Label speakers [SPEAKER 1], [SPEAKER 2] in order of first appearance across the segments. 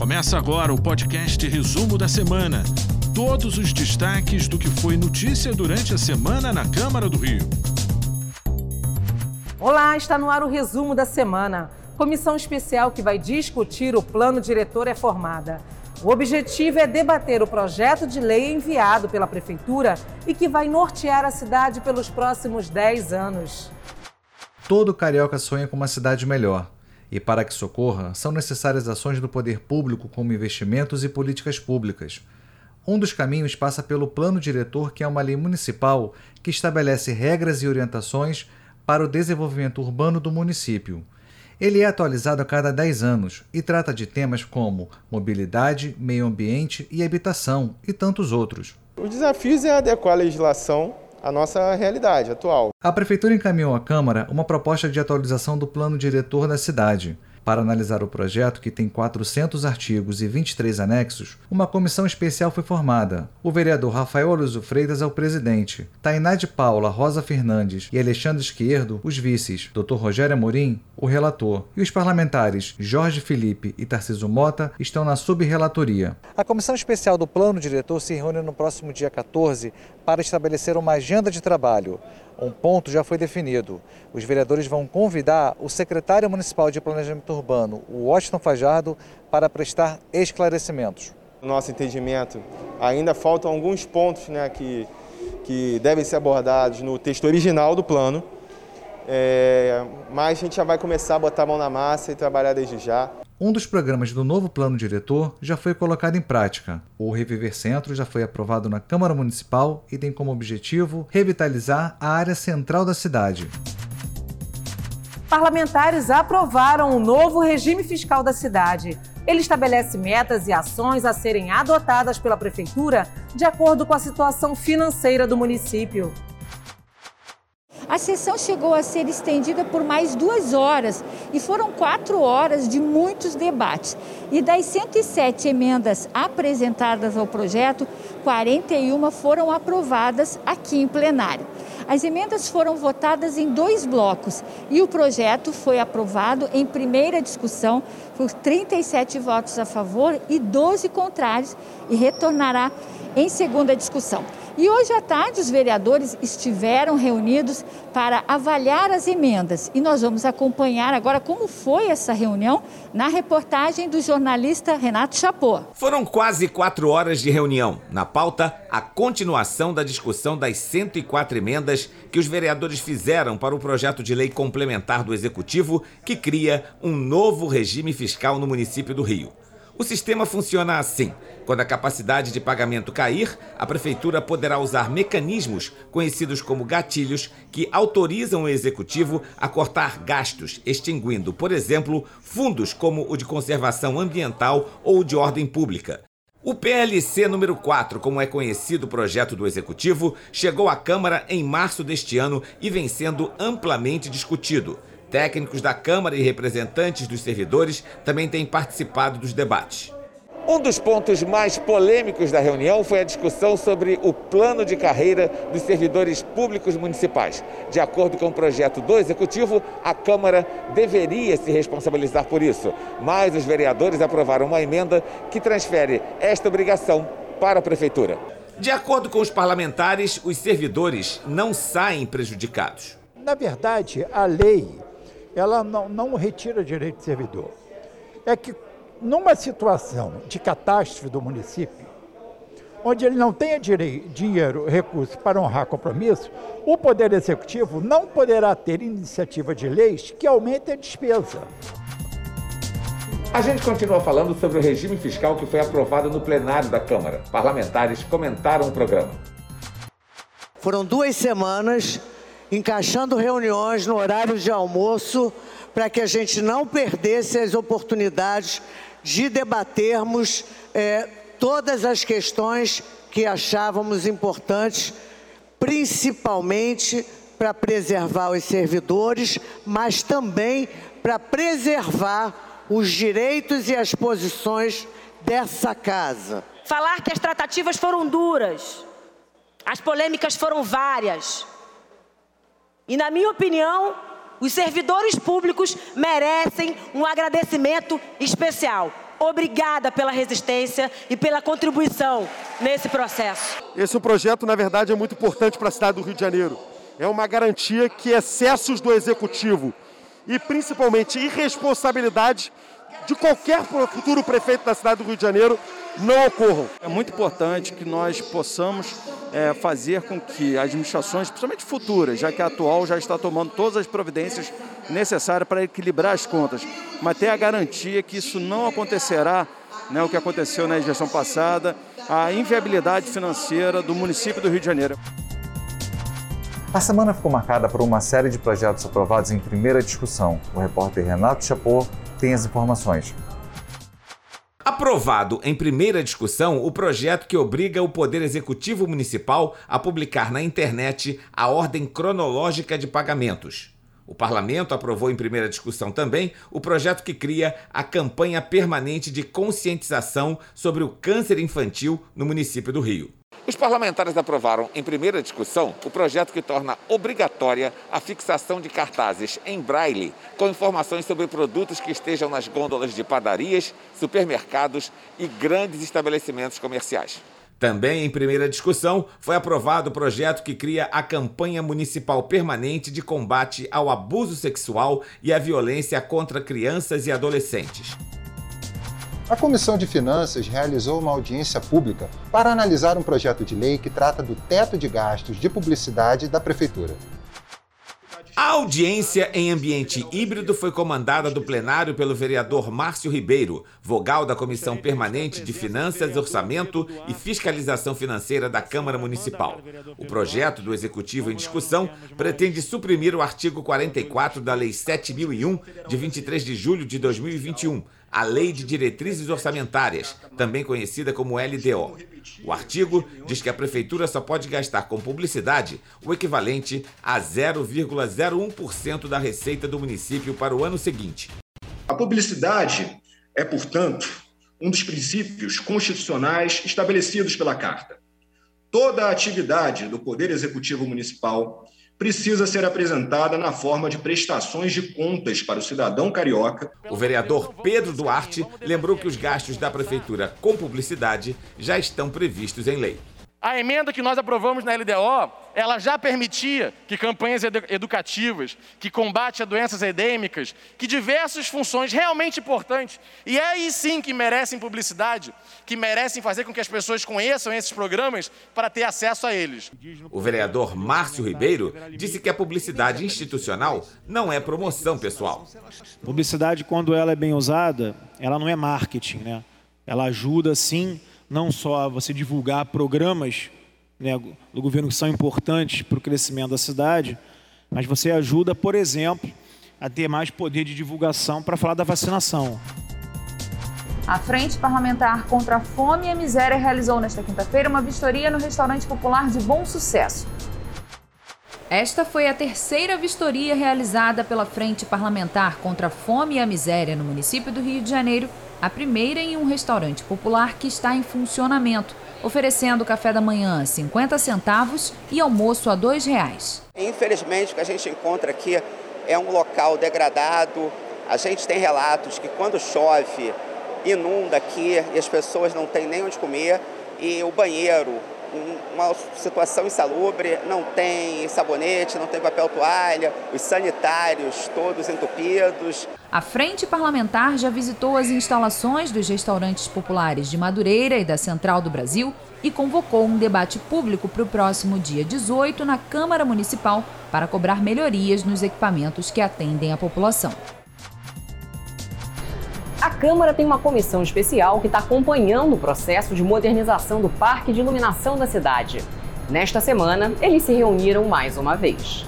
[SPEAKER 1] Começa agora o podcast Resumo da Semana. Todos os destaques do que foi notícia durante a semana na Câmara do Rio.
[SPEAKER 2] Olá, está no ar o resumo da semana. Comissão especial que vai discutir o plano diretor é formada. O objetivo é debater o projeto de lei enviado pela Prefeitura e que vai nortear a cidade pelos próximos 10 anos.
[SPEAKER 3] Todo carioca sonha com uma cidade melhor. E para que socorra, são necessárias ações do poder público como investimentos e políticas públicas. Um dos caminhos passa pelo plano diretor, que é uma lei municipal que estabelece regras e orientações para o desenvolvimento urbano do município. Ele é atualizado a cada 10 anos e trata de temas como mobilidade, meio ambiente e habitação e tantos outros.
[SPEAKER 4] Os desafios é adequar a legislação a nossa realidade atual.
[SPEAKER 3] A Prefeitura encaminhou à Câmara uma proposta de atualização do plano diretor da cidade. Para analisar o projeto, que tem 400 artigos e 23 anexos, uma comissão especial foi formada. O vereador Rafael Aluso Freitas é o presidente, Tainá de Paula, Rosa Fernandes e Alexandre Esquerdo, os vices, Dr. Rogério Amorim, o relator, e os parlamentares Jorge Felipe e Tarciso Mota estão na subrelatoria. A comissão especial do plano diretor se reúne no próximo dia 14 para estabelecer uma agenda de trabalho. Um ponto já foi definido. Os vereadores vão convidar o secretário municipal de Planejamento Urbano, o Washington Fajardo, para prestar esclarecimentos.
[SPEAKER 4] No nosso entendimento, ainda faltam alguns pontos né, que, que devem ser abordados no texto original do plano. É, mas a gente já vai começar a botar a mão na massa e trabalhar desde já.
[SPEAKER 3] Um dos programas do novo plano diretor já foi colocado em prática. O Reviver Centro já foi aprovado na Câmara Municipal e tem como objetivo revitalizar a área central da cidade.
[SPEAKER 2] Parlamentares aprovaram o novo regime fiscal da cidade. Ele estabelece metas e ações a serem adotadas pela Prefeitura de acordo com a situação financeira do município.
[SPEAKER 5] A sessão chegou a ser estendida por mais duas horas e foram quatro horas de muitos debates. E das 107 emendas apresentadas ao projeto, 41 foram aprovadas aqui em plenário. As emendas foram votadas em dois blocos e o projeto foi aprovado em primeira discussão por 37 votos a favor e 12 contrários e retornará em segunda discussão. E hoje à tarde os vereadores estiveram reunidos para avaliar as emendas e nós vamos acompanhar agora como foi essa reunião na reportagem do jornalista Renato Chapô.
[SPEAKER 6] Foram quase quatro horas de reunião. Na pauta, a continuação da discussão das 104 emendas que os vereadores fizeram para o projeto de lei complementar do Executivo que cria um novo regime fiscal no município do Rio. O sistema funciona assim. Quando a capacidade de pagamento cair, a prefeitura poderá usar mecanismos conhecidos como gatilhos que autorizam o executivo a cortar gastos, extinguindo, por exemplo, fundos como o de conservação ambiental ou de ordem pública. O PLC número 4, como é conhecido o projeto do executivo, chegou à Câmara em março deste ano e vem sendo amplamente discutido. Técnicos da Câmara e representantes dos servidores também têm participado dos debates. Um dos pontos mais polêmicos da reunião foi a discussão sobre o plano de carreira dos servidores públicos municipais. De acordo com o projeto do Executivo, a Câmara deveria se responsabilizar por isso, mas os vereadores aprovaram uma emenda que transfere esta obrigação para a Prefeitura. De acordo com os parlamentares, os servidores não saem prejudicados.
[SPEAKER 7] Na verdade, a lei ela não, não retira direito de servidor. É que numa situação de catástrofe do município, onde ele não tenha direito, dinheiro, recursos para honrar compromisso, o Poder Executivo não poderá ter iniciativa de leis que aumentem a despesa.
[SPEAKER 6] A gente continua falando sobre o regime fiscal que foi aprovado no plenário da Câmara. Parlamentares comentaram o programa.
[SPEAKER 8] Foram duas semanas encaixando reuniões no horário de almoço para que a gente não perdesse as oportunidades de debatermos é, todas as questões que achávamos importantes, principalmente para preservar os servidores, mas também para preservar os direitos e as posições dessa casa.
[SPEAKER 9] Falar que as tratativas foram duras, as polêmicas foram várias, e, na minha opinião, Os servidores públicos merecem um agradecimento especial. Obrigada pela resistência e pela contribuição nesse processo.
[SPEAKER 10] Esse projeto, na verdade, é muito importante para a cidade do Rio de Janeiro. É uma garantia que excessos do executivo e principalmente irresponsabilidade de qualquer futuro prefeito da cidade do Rio de Janeiro não ocorram.
[SPEAKER 11] É muito importante que nós possamos é, fazer com que administrações, principalmente futuras, já que a atual já está tomando todas as providências necessárias para equilibrar as contas, mas ter a garantia que isso não acontecerá, né, o que aconteceu na gestão passada, a inviabilidade financeira do município do Rio de Janeiro.
[SPEAKER 3] A semana ficou marcada por uma série de projetos aprovados em primeira discussão. O repórter Renato Chapô tem as informações.
[SPEAKER 6] Aprovado em primeira discussão o projeto que obriga o Poder Executivo Municipal a publicar na internet a ordem cronológica de pagamentos. O parlamento aprovou em primeira discussão também o projeto que cria a campanha permanente de conscientização sobre o câncer infantil no município do Rio. Os parlamentares aprovaram em primeira discussão o projeto que torna obrigatória a fixação de cartazes em braille com informações sobre produtos que estejam nas gôndolas de padarias, supermercados e grandes estabelecimentos comerciais. Também em primeira discussão foi aprovado o projeto que cria a campanha municipal permanente de combate ao abuso sexual e à violência contra crianças e adolescentes.
[SPEAKER 12] A Comissão de Finanças realizou uma audiência pública para analisar um projeto de lei que trata do teto de gastos de publicidade da Prefeitura.
[SPEAKER 6] A audiência em ambiente híbrido foi comandada do plenário pelo vereador Márcio Ribeiro, vogal da Comissão Permanente de Finanças, Orçamento e Fiscalização Financeira da Câmara Municipal. O projeto do Executivo em discussão pretende suprimir o artigo 44 da Lei 7001, de 23 de julho de 2021 a Lei de Diretrizes Orçamentárias, também conhecida como LDO. O artigo diz que a prefeitura só pode gastar com publicidade o equivalente a 0,01% da receita do município para o ano seguinte.
[SPEAKER 13] A publicidade é, portanto, um dos princípios constitucionais estabelecidos pela Carta. Toda a atividade do Poder Executivo Municipal precisa ser apresentada na forma de prestações de contas para o cidadão carioca.
[SPEAKER 6] O vereador Pedro Duarte lembrou que os gastos da prefeitura com publicidade já estão previstos em lei.
[SPEAKER 14] A emenda que nós aprovamos na LDO, ela já permitia que campanhas educativas, que combate a doenças endêmicas, que diversas funções realmente importantes, e é aí sim que merecem publicidade, que merecem fazer com que as pessoas conheçam esses programas para ter acesso a eles.
[SPEAKER 6] O vereador Márcio Ribeiro disse que a publicidade institucional não é promoção pessoal.
[SPEAKER 15] Publicidade, quando ela é bem usada, ela não é marketing, né? Ela ajuda sim não só você divulgar programas né, do governo que são importantes para o crescimento da cidade, mas você ajuda, por exemplo, a ter mais poder de divulgação para falar da vacinação.
[SPEAKER 16] A Frente Parlamentar contra a Fome e a Miséria realizou nesta quinta-feira uma vistoria no restaurante popular de Bom Sucesso. Esta foi a terceira vistoria realizada pela Frente Parlamentar contra a Fome e a Miséria no município do Rio de Janeiro a primeira em um restaurante popular que está em funcionamento, oferecendo café da manhã a 50 centavos e almoço a R$ reais.
[SPEAKER 17] Infelizmente, o que a gente encontra aqui é um local degradado. A gente tem relatos que quando chove, inunda aqui e as pessoas não têm nem onde comer e o banheiro uma situação insalubre, não tem sabonete, não tem papel toalha, os sanitários todos entupidos.
[SPEAKER 16] A Frente Parlamentar já visitou as instalações dos restaurantes populares de Madureira e da Central do Brasil e convocou um debate público para o próximo dia 18 na Câmara Municipal para cobrar melhorias nos equipamentos que atendem a população.
[SPEAKER 18] A Câmara tem uma comissão especial que está acompanhando o processo de modernização do parque de iluminação da cidade. Nesta semana, eles se reuniram mais uma vez.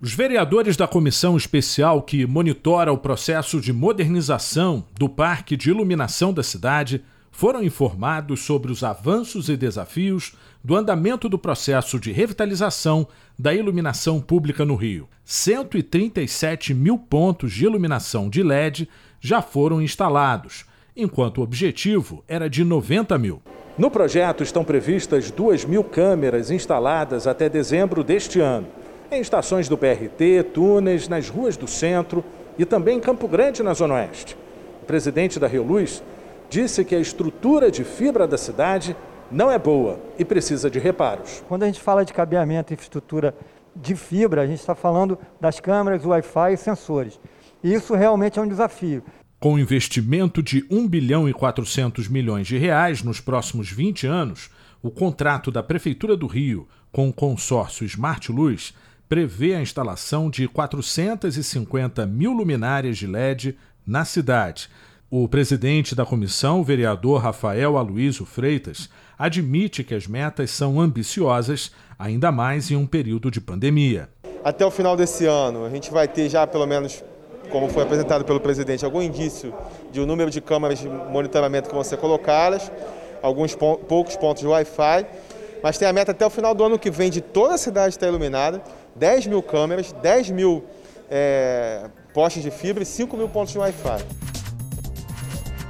[SPEAKER 1] Os vereadores da comissão especial que monitora o processo de modernização do parque de iluminação da cidade foram informados sobre os avanços e desafios do andamento do processo de revitalização da iluminação pública no Rio. 137 mil pontos de iluminação de LED já foram instalados, enquanto o objetivo era de 90 mil.
[SPEAKER 19] No projeto estão previstas 2 mil câmeras instaladas até dezembro deste ano.
[SPEAKER 1] em estações do BRT, túneis, nas ruas do centro e também em Campo Grande, na Zona Oeste. O presidente da Rio Luz disse que a estrutura de fibra da cidade não é boa e precisa de reparos.
[SPEAKER 19] Quando a gente fala de cabeamento e infraestrutura de fibra, a gente está falando das câmeras, Wi-Fi e sensores. E isso realmente é um desafio.
[SPEAKER 1] Com investimento de 1 bilhão e 400 milhões de reais nos próximos 20 anos, o contrato da Prefeitura do Rio com o consórcio Smart Luz prevê a instalação de 450 mil luminárias de LED na cidade. O presidente da comissão, o vereador Rafael Aloysio Freitas, admite que as metas são ambiciosas, ainda mais em um período de pandemia.
[SPEAKER 4] Até o final desse ano, a gente vai ter já pelo menos, como foi apresentado pelo presidente, algum indício de o um número de câmeras de monitoramento que vão ser colocadas, alguns poucos pontos de Wi-Fi, mas tem a meta até o final do ano que vem de toda a cidade estar iluminada, 10 mil câmeras, 10 mil é, postes de fibra e 5 mil pontos de Wi-Fi.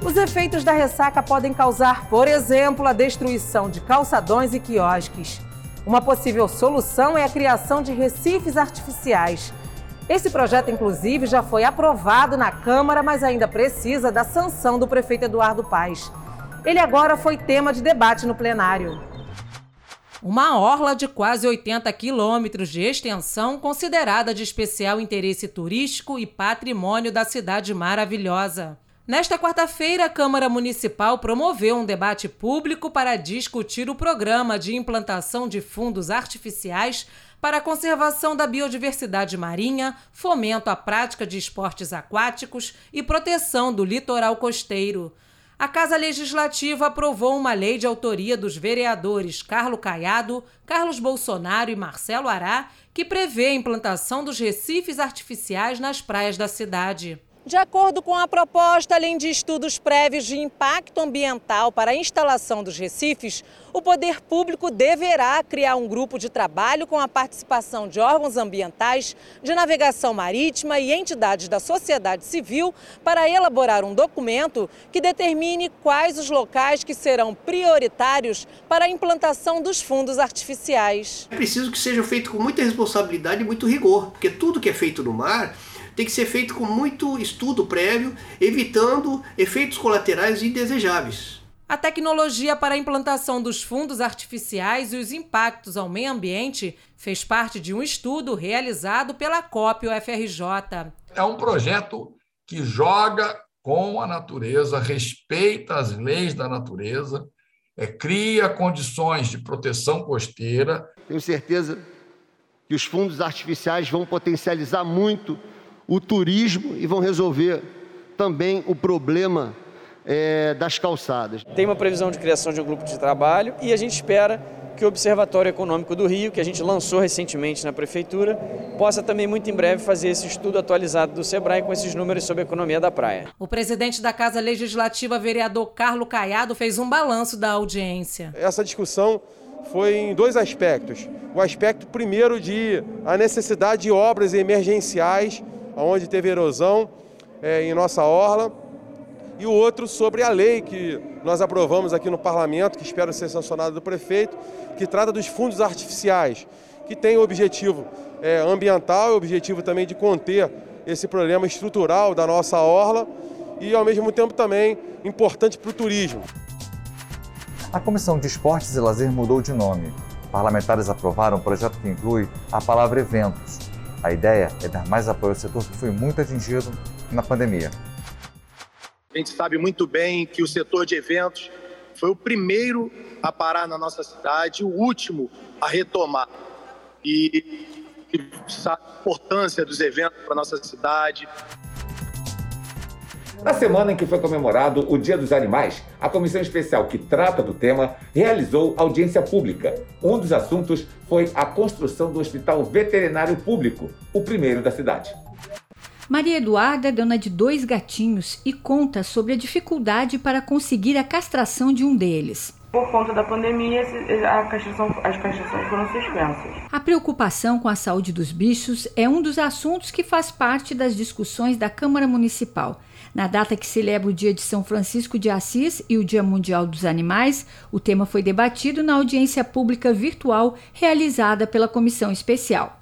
[SPEAKER 2] Os efeitos da ressaca podem causar, por exemplo, a destruição de calçadões e quiosques. Uma possível solução é a criação de recifes artificiais. Esse projeto, inclusive, já foi aprovado na Câmara, mas ainda precisa da sanção do prefeito Eduardo Paes. Ele agora foi tema de debate no plenário. Uma orla de quase 80 quilômetros de extensão, considerada de especial interesse turístico e patrimônio da cidade maravilhosa. Nesta quarta-feira, a Câmara Municipal promoveu um debate público para discutir o programa de implantação de fundos artificiais para a conservação da biodiversidade marinha, fomento à prática de esportes aquáticos e proteção do litoral costeiro. A Casa Legislativa aprovou uma lei de autoria dos vereadores Carlos Caiado, Carlos Bolsonaro e Marcelo Ará, que prevê a implantação dos recifes artificiais nas praias da cidade. De acordo com a proposta, além de estudos prévios de impacto ambiental para a instalação dos recifes, o poder público deverá criar um grupo de trabalho com a participação de órgãos ambientais, de navegação marítima e entidades da sociedade civil para elaborar um documento que determine quais os locais que serão prioritários para a implantação dos fundos artificiais.
[SPEAKER 20] É preciso que seja feito com muita responsabilidade e muito rigor, porque tudo que é feito no mar tem que ser feito com muito estudo prévio, evitando efeitos colaterais indesejáveis.
[SPEAKER 2] A tecnologia para a implantação dos fundos artificiais e os impactos ao meio ambiente fez parte de um estudo realizado pela COP UFRJ.
[SPEAKER 21] É um projeto que joga com a natureza, respeita as leis da natureza, é, cria condições de proteção costeira.
[SPEAKER 22] Tenho certeza que os fundos artificiais vão potencializar muito o turismo e vão resolver também o problema é, das calçadas.
[SPEAKER 23] Tem uma previsão de criação de um grupo de trabalho e a gente espera que o Observatório Econômico do Rio, que a gente lançou recentemente na Prefeitura, possa também muito em breve fazer esse estudo atualizado do SEBRAE com esses números sobre a economia da praia.
[SPEAKER 2] O presidente da Casa Legislativa, vereador Carlos Caiado, fez um balanço da audiência.
[SPEAKER 4] Essa discussão foi em dois aspectos. O aspecto primeiro de a necessidade de obras emergenciais onde teve erosão é, em nossa orla, e o outro sobre a lei que nós aprovamos aqui no parlamento, que espero ser sancionada do prefeito, que trata dos fundos artificiais, que tem o objetivo é, ambiental e o objetivo também de conter esse problema estrutural da nossa orla e, ao mesmo tempo, também importante para o turismo.
[SPEAKER 3] A Comissão de Esportes e Lazer mudou de nome. Parlamentares aprovaram um projeto que inclui a palavra eventos a ideia é dar mais apoio ao setor que foi muito atingido na pandemia.
[SPEAKER 24] A gente sabe muito bem que o setor de eventos foi o primeiro a parar na nossa cidade, o último a retomar. E, e a importância dos eventos para a nossa cidade.
[SPEAKER 6] Na semana em que foi comemorado o Dia dos Animais, a comissão especial que trata do tema realizou audiência pública. Um dos assuntos foi a construção do Hospital Veterinário Público, o primeiro da cidade.
[SPEAKER 5] Maria Eduarda é dona de dois gatinhos e conta sobre a dificuldade para conseguir a castração de um deles.
[SPEAKER 25] Por conta da pandemia, as castrações foram suspensas.
[SPEAKER 5] A preocupação com a saúde dos bichos é um dos assuntos que faz parte das discussões da Câmara Municipal. Na data que celebra o Dia de São Francisco de Assis e o Dia Mundial dos Animais, o tema foi debatido na audiência pública virtual realizada pela Comissão Especial.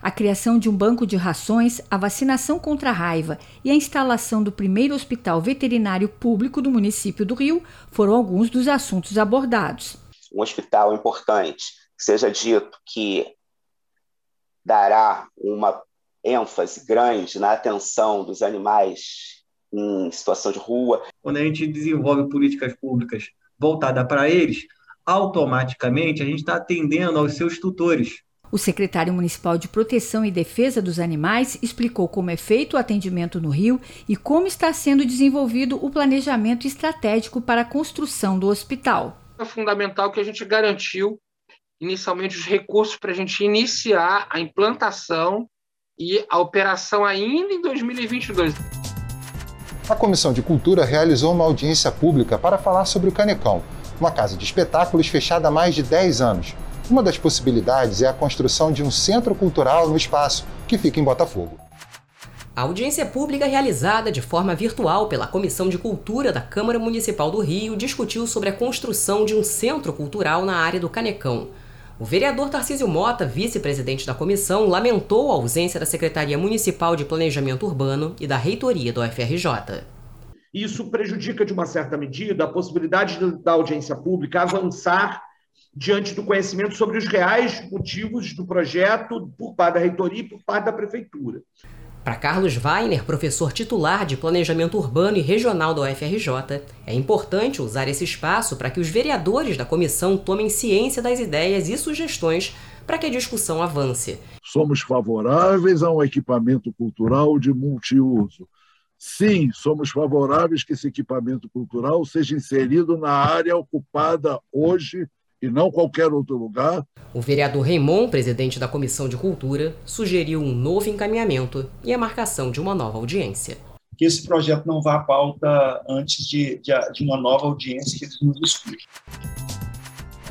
[SPEAKER 5] A criação de um banco de rações, a vacinação contra a raiva e a instalação do primeiro hospital veterinário público do município do Rio foram alguns dos assuntos abordados.
[SPEAKER 26] Um hospital importante, seja dito que dará uma ênfase grande na atenção dos animais em situação de rua.
[SPEAKER 27] Quando a gente desenvolve políticas públicas voltadas para eles, automaticamente a gente está atendendo aos seus tutores.
[SPEAKER 5] O secretário municipal de Proteção e Defesa dos Animais explicou como é feito o atendimento no Rio e como está sendo desenvolvido o planejamento estratégico para a construção do hospital.
[SPEAKER 28] É fundamental que a gente garantiu inicialmente os recursos para a gente iniciar a implantação e a operação ainda em 2022.
[SPEAKER 12] A Comissão de Cultura realizou uma audiência pública para falar sobre o Canecão, uma casa de espetáculos fechada há mais de 10 anos. Uma das possibilidades é a construção de um centro cultural no espaço, que fica em Botafogo.
[SPEAKER 18] A audiência pública realizada de forma virtual pela Comissão de Cultura da Câmara Municipal do Rio discutiu sobre a construção de um centro cultural na área do Canecão. O vereador Tarcísio Mota, vice-presidente da comissão, lamentou a ausência da Secretaria Municipal de Planejamento Urbano e da reitoria do FRJ.
[SPEAKER 29] Isso prejudica, de uma certa medida, a possibilidade da audiência pública avançar diante do conhecimento sobre os reais motivos do projeto por parte da reitoria e por parte da prefeitura.
[SPEAKER 18] Para Carlos Weiner, professor titular de Planejamento Urbano e Regional da UFRJ, é importante usar esse espaço para que os vereadores da comissão tomem ciência das ideias e sugestões para que a discussão avance.
[SPEAKER 30] Somos favoráveis a um equipamento cultural de multiuso. Sim, somos favoráveis que esse equipamento cultural seja inserido na área ocupada hoje e não qualquer outro lugar.
[SPEAKER 18] O vereador Raimon, presidente da Comissão de Cultura, sugeriu um novo encaminhamento e a marcação de uma nova audiência.
[SPEAKER 31] Que esse projeto não vá à pauta antes de, de, de uma nova audiência que eles nos expliquem.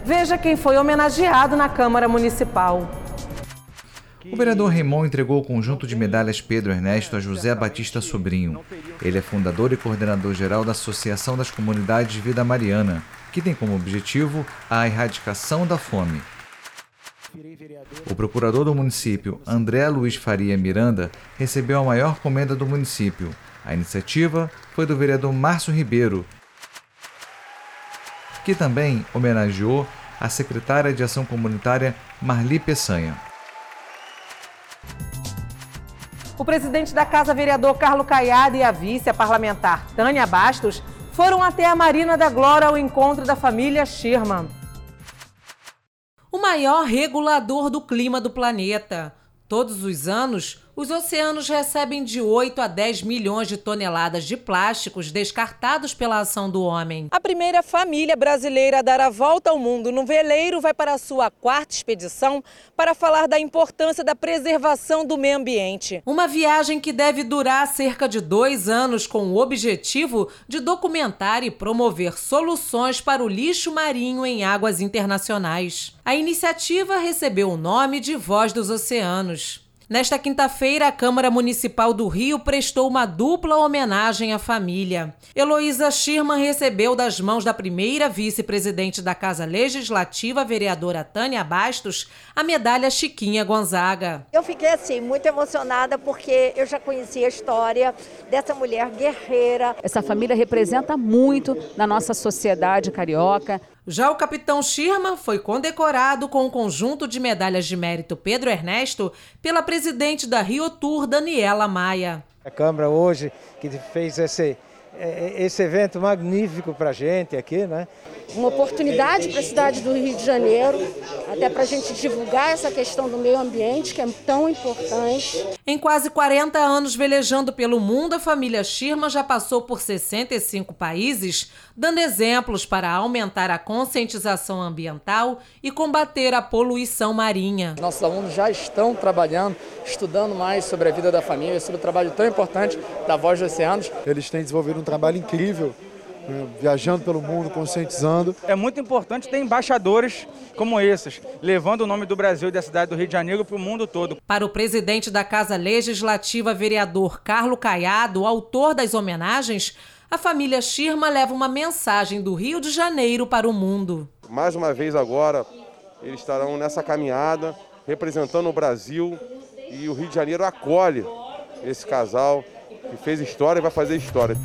[SPEAKER 2] Veja quem foi homenageado na Câmara Municipal.
[SPEAKER 3] O vereador Raimon entregou o conjunto de medalhas Pedro Ernesto a José Batista Sobrinho. Ele é fundador e coordenador geral da Associação das Comunidades Vida Mariana, que tem como objetivo a erradicação da fome. O procurador do município, André Luiz Faria Miranda, recebeu a maior comenda do município. A iniciativa foi do vereador Márcio Ribeiro, que também homenageou a secretária de Ação Comunitária Marli Peçanha.
[SPEAKER 2] O presidente da Casa, vereador Carlos Caiado, e a vice, a parlamentar Tânia Bastos, foram até a Marina da Glória ao encontro da família Sherman. O maior regulador do clima do planeta. Todos os anos, os oceanos recebem de 8 a 10 milhões de toneladas de plásticos descartados pela ação do homem. A primeira família brasileira a dar a volta ao mundo no veleiro vai para a sua quarta expedição para falar da importância da preservação do meio ambiente. Uma viagem que deve durar cerca de dois anos com o objetivo de documentar e promover soluções para o lixo marinho em águas internacionais. A iniciativa recebeu o nome de Voz dos Oceanos. Nesta quinta-feira, a Câmara Municipal do Rio prestou uma dupla homenagem à família. Heloísa Schirman recebeu das mãos da primeira vice-presidente da Casa Legislativa, vereadora Tânia Bastos, a medalha Chiquinha Gonzaga.
[SPEAKER 32] Eu fiquei assim muito emocionada porque eu já conhecia a história dessa mulher guerreira.
[SPEAKER 33] Essa família representa muito na nossa sociedade carioca.
[SPEAKER 2] Já o capitão Schirman foi condecorado com o conjunto de medalhas de mérito Pedro Ernesto pela presidente da Rio Tour, Daniela Maia.
[SPEAKER 34] A Câmara hoje que fez esse, esse evento magnífico para a gente aqui, né?
[SPEAKER 32] Uma oportunidade para a cidade do Rio de Janeiro, até para a gente divulgar essa questão do meio ambiente, que é tão importante.
[SPEAKER 2] Em quase 40 anos velejando pelo mundo, a família Schirman já passou por 65 países, dando exemplos para aumentar a conscientização ambiental e combater a poluição marinha.
[SPEAKER 35] Nossos alunos já estão trabalhando, estudando mais sobre a vida da família, sobre o trabalho tão importante da Voz dos Oceanos.
[SPEAKER 36] Eles têm desenvolvido um trabalho incrível né, viajando pelo mundo, conscientizando.
[SPEAKER 15] É muito importante ter embaixadores como esses, levando o nome do Brasil e da cidade do Rio de Janeiro para o mundo todo.
[SPEAKER 2] Para o presidente da Casa Legislativa, vereador Carlos Caiado, autor das homenagens, a família Schirma leva uma mensagem do Rio de Janeiro para o mundo.
[SPEAKER 37] Mais uma vez agora, eles estarão nessa caminhada, representando o Brasil
[SPEAKER 10] e o Rio de Janeiro acolhe esse casal que fez história e vai fazer história.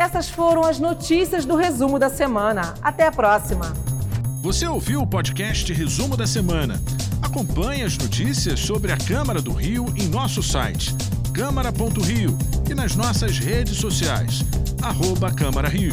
[SPEAKER 2] Essas foram as notícias do resumo da semana. Até a próxima.
[SPEAKER 1] Você ouviu o podcast Resumo da Semana? Acompanhe as notícias sobre a Câmara do Rio em nosso site câmara.rio e nas nossas redes sociais, arroba Câmara Rio.